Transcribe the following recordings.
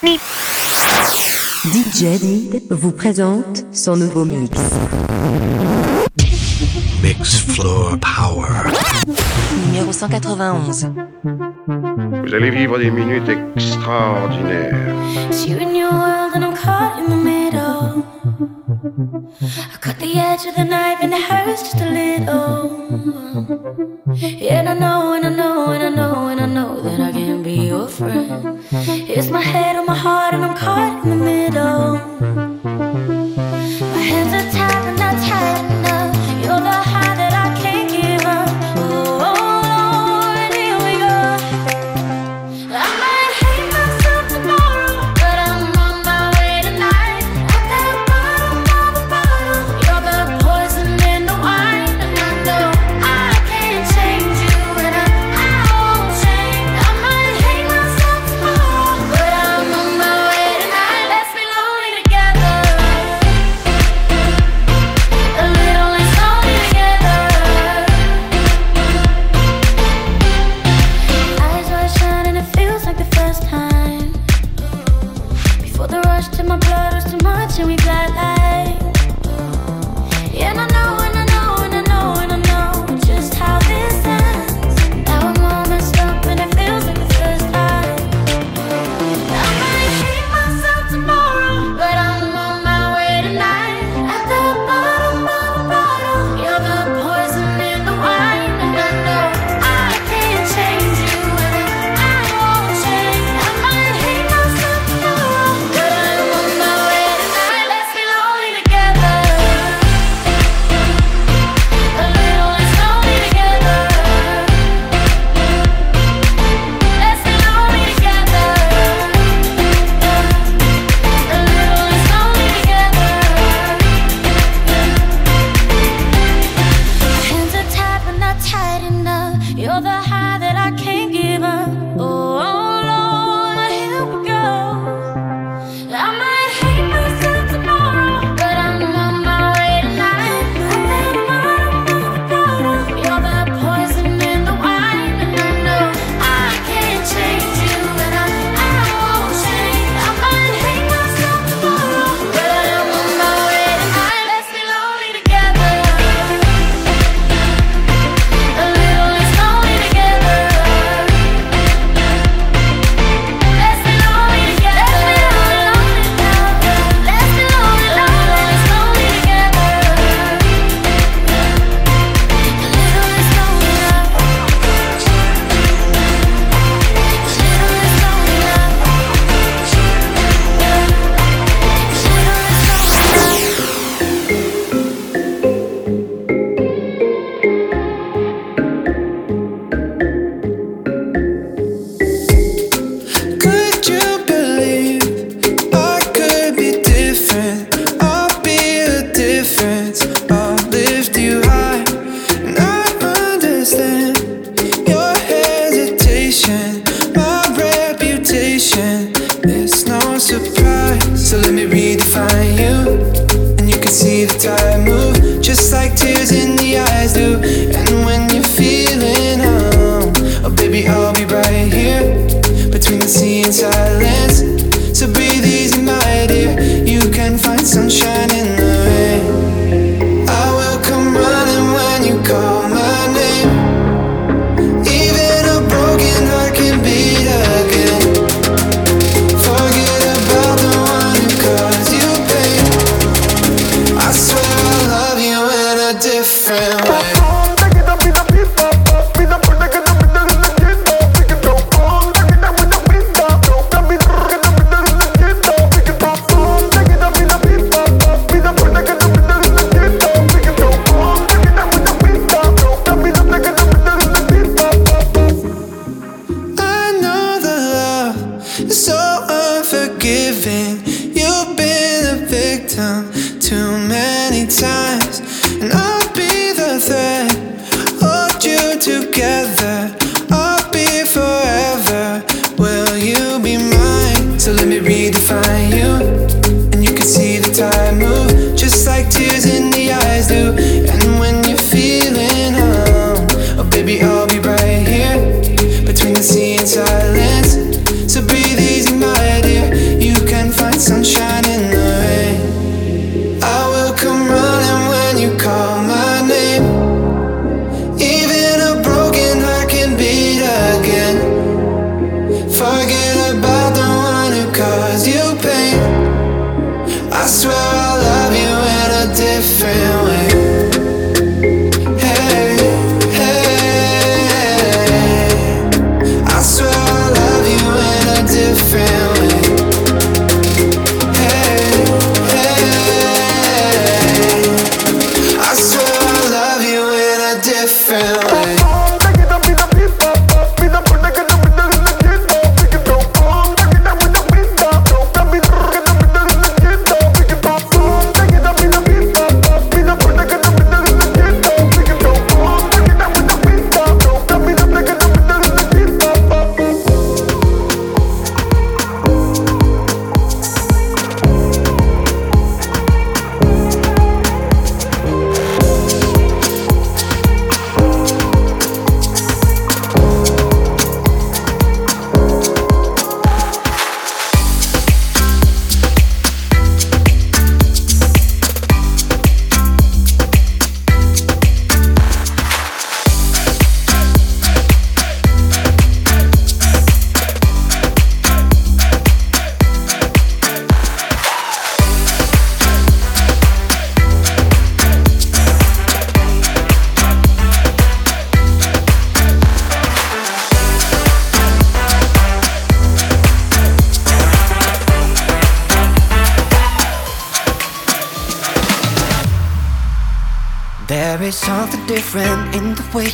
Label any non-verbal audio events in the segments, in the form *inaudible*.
DJ vous présente son nouveau mix. Mix Floor Power. Numéro 191. Vous allez vivre des minutes extraordinaires. I'm caught in the middle. I cut the edge of the knife and it hurts just a little. And I know, and I know, and over. It's my head on my heart, and I'm caught in the middle.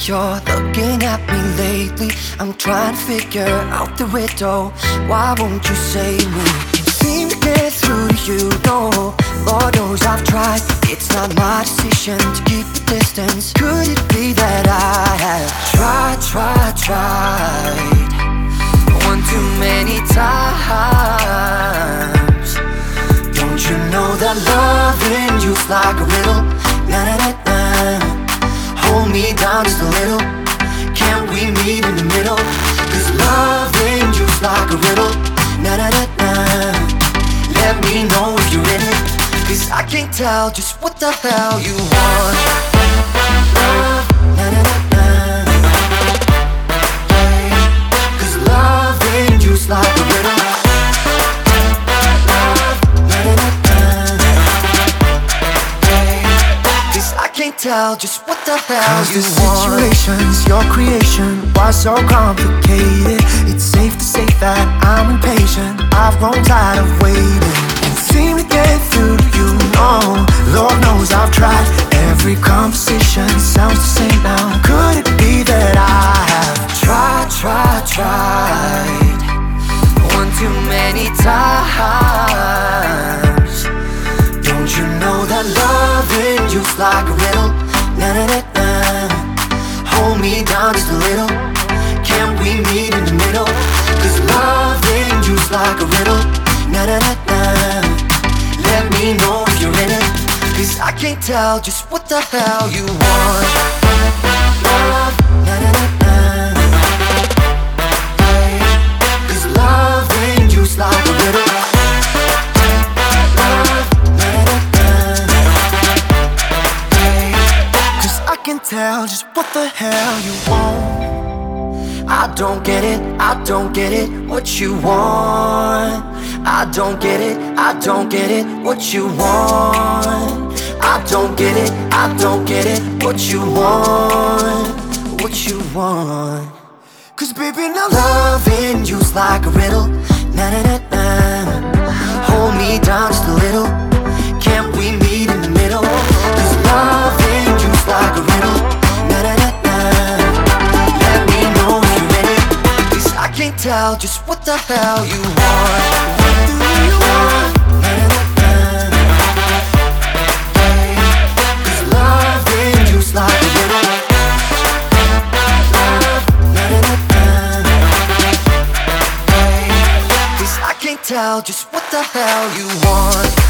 You're looking at me lately. I'm trying to figure out the riddle. Why won't you say me? Can't just what the hell you want. Love. Cause loving you's like a riddle. Love, can't tell just what the hell Cause you the situations, your creation was so complicated. It's safe to say that I'm impatient. I've grown tired of waiting. Seem to get through to. Lord knows I've tried. Every conversation sounds the same now. Could it be that I have Try, try, tried One too many times Don't you know that loving you's like a riddle Na na na na Hold me down just a little Can we meet in the middle? Cause loving you's like a riddle Na na na na Let me know Cause I can't tell just what the hell you want Love, na na na na Cause loving you's like a riddle. Love, can tell just what the hell you want. I don't get it, I don't get it, what you want. I don't get it, I don't get it, what you want. I don't get it, I don't get it, what you want. What you want. Cause baby, now loving you's like a riddle. Na na na na. Hold me down just a little. Can't we meet in the middle? Cause loving you's like a riddle. Na na na na. Let me know if you're in. Cause I can't tell just what the hell you want. Tell just what the hell you want.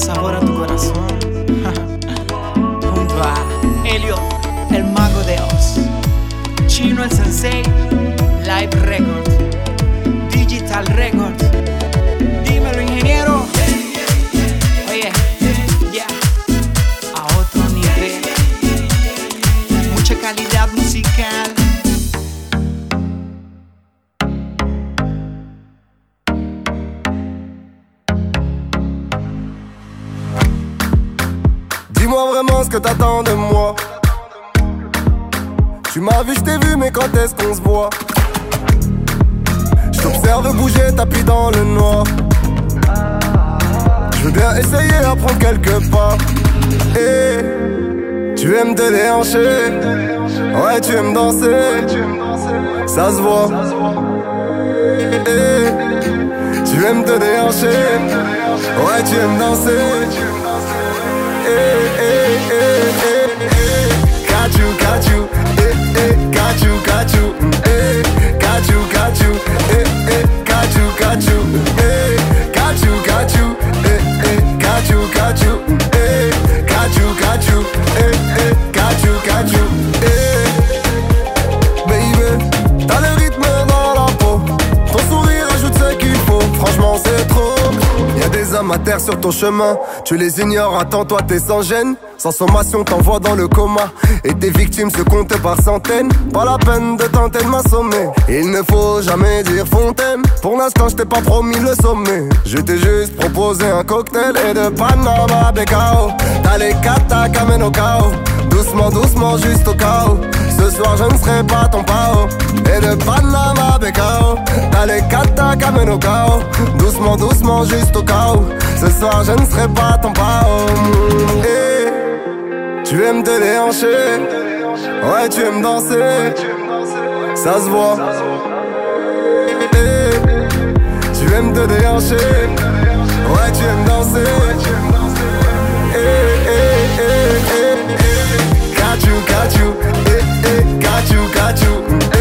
sabor a tu corazón. *laughs* Junto a Helio, el mago de Oz, Chino el Sensei, Live Record, Digital Record. Dímelo, ingeniero. Oye, ya, a otro nivel. Mucha calidad musical. Que t'attends de moi. Tu m'as vu, je t'ai vu, mais quand est-ce qu'on se voit? Je t'observe bouger, tapis dans le noir. Je veux bien essayer à prendre quelques pas. Et tu aimes te déhancher. Ouais, tu aimes danser. Ça se voit. Et tu aimes te déhancher. Ouais, tu aimes danser. Eh, eh, eh, eh, eh. Got you, got you, eh, eh, got you, got you, eh, got you, got you, eh, eh, got you, got you, eh, got you, got you, eh, eh, got you, got you, terre sur ton chemin, tu les ignores, attends toi t'es sans gêne. Sans sommation t'envoie dans le coma. Et tes victimes se comptent par centaines. Pas la peine de tenter de m'assommer. Il ne faut jamais dire fontaine. Pour l'instant je t'ai pas promis le sommet. Je t'ai juste proposé un cocktail Et de Panama Becao T'as les kata au chaos Doucement doucement juste au chaos Ce soir je ne serai pas ton pao Et de Panama Becao T'as les kata au chaos Doucement doucement juste au chaos Ce soir je ne serai pas ton pao Et tu aimes te déhancher, ouais tu aimes danser, ça se voit. Eh, tu aimes te déhancher, ouais tu aimes danser. Eh, eh, eh, eh, eh. Got you, eh, eh, got you, got you, eh,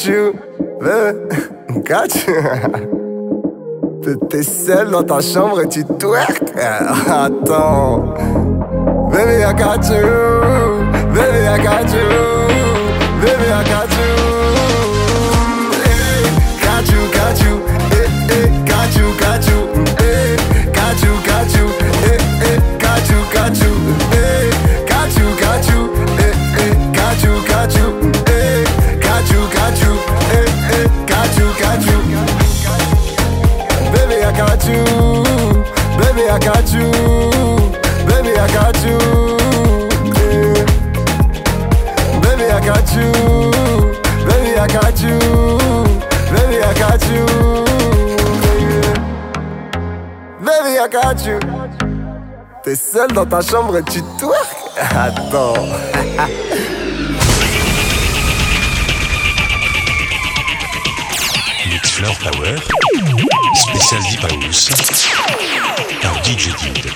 got you, baby got you. T'es- seul dans ta chambre et tu twerk Attends. Baby I got you. Baby I got you. Baby I got you got you. Baby, I got you. Baby, I got you. Yeah. Baby, I got you. Baby, I. Baby, I. Baby, I. T'es seul dans ta chambre et tu twerk *laughs* Attends. Power, spécial Deep House, par DJ Did.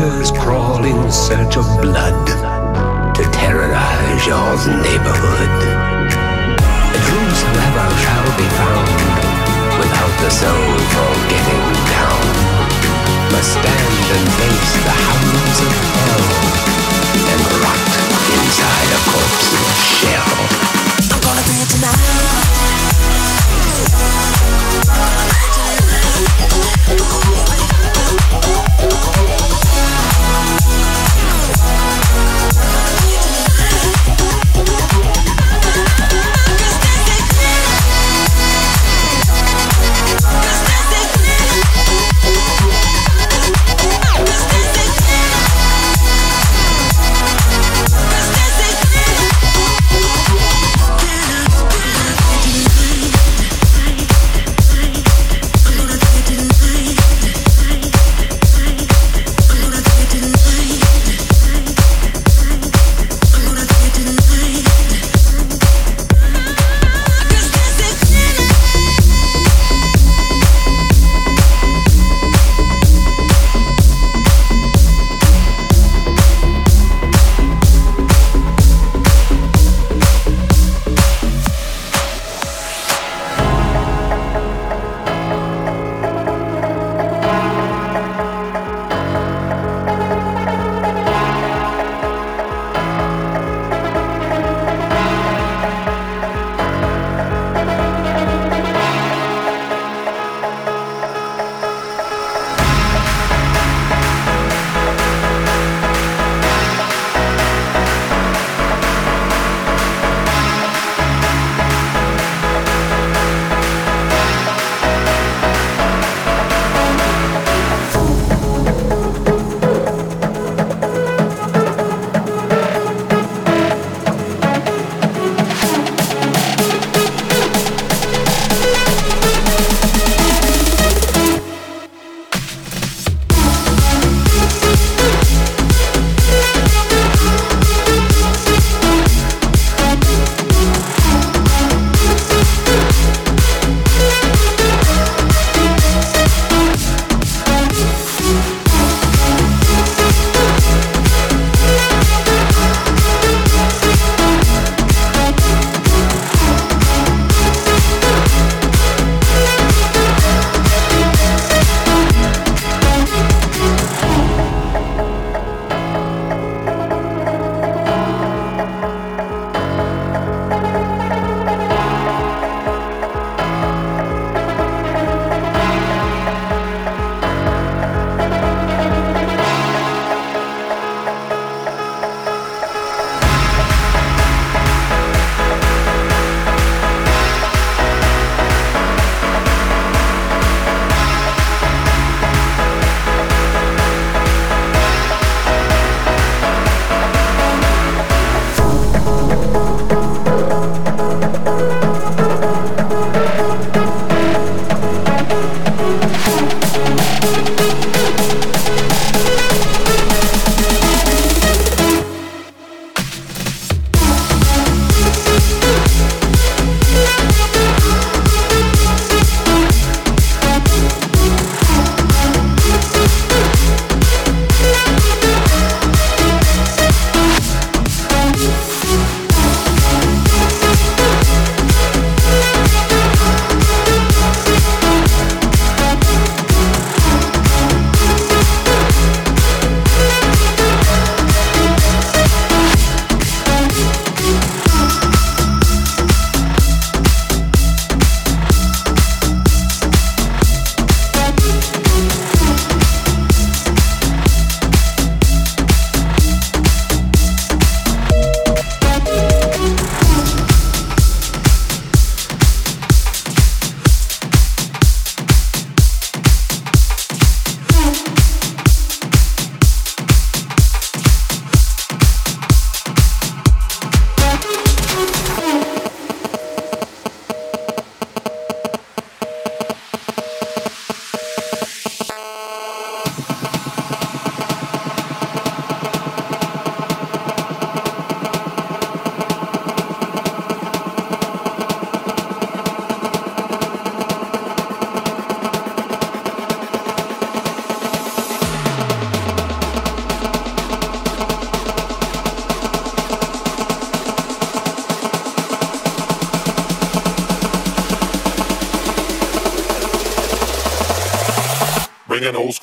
creatures crawl in search of blood to terrorize your neighborhood. Dreams, however, shall be found without the soul for getting down. Must stand and face the hounds of hell and rot inside a corpse's shell. I'm gonna it tonight. Oh, oh, oh, oh, oh, oh, oh, oh, oh, oh, oh, oh,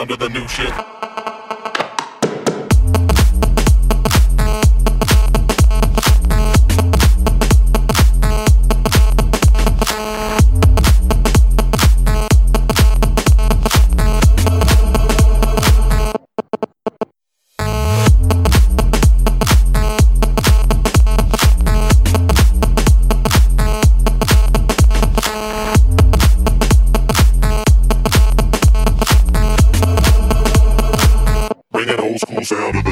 down to the new shit. sound of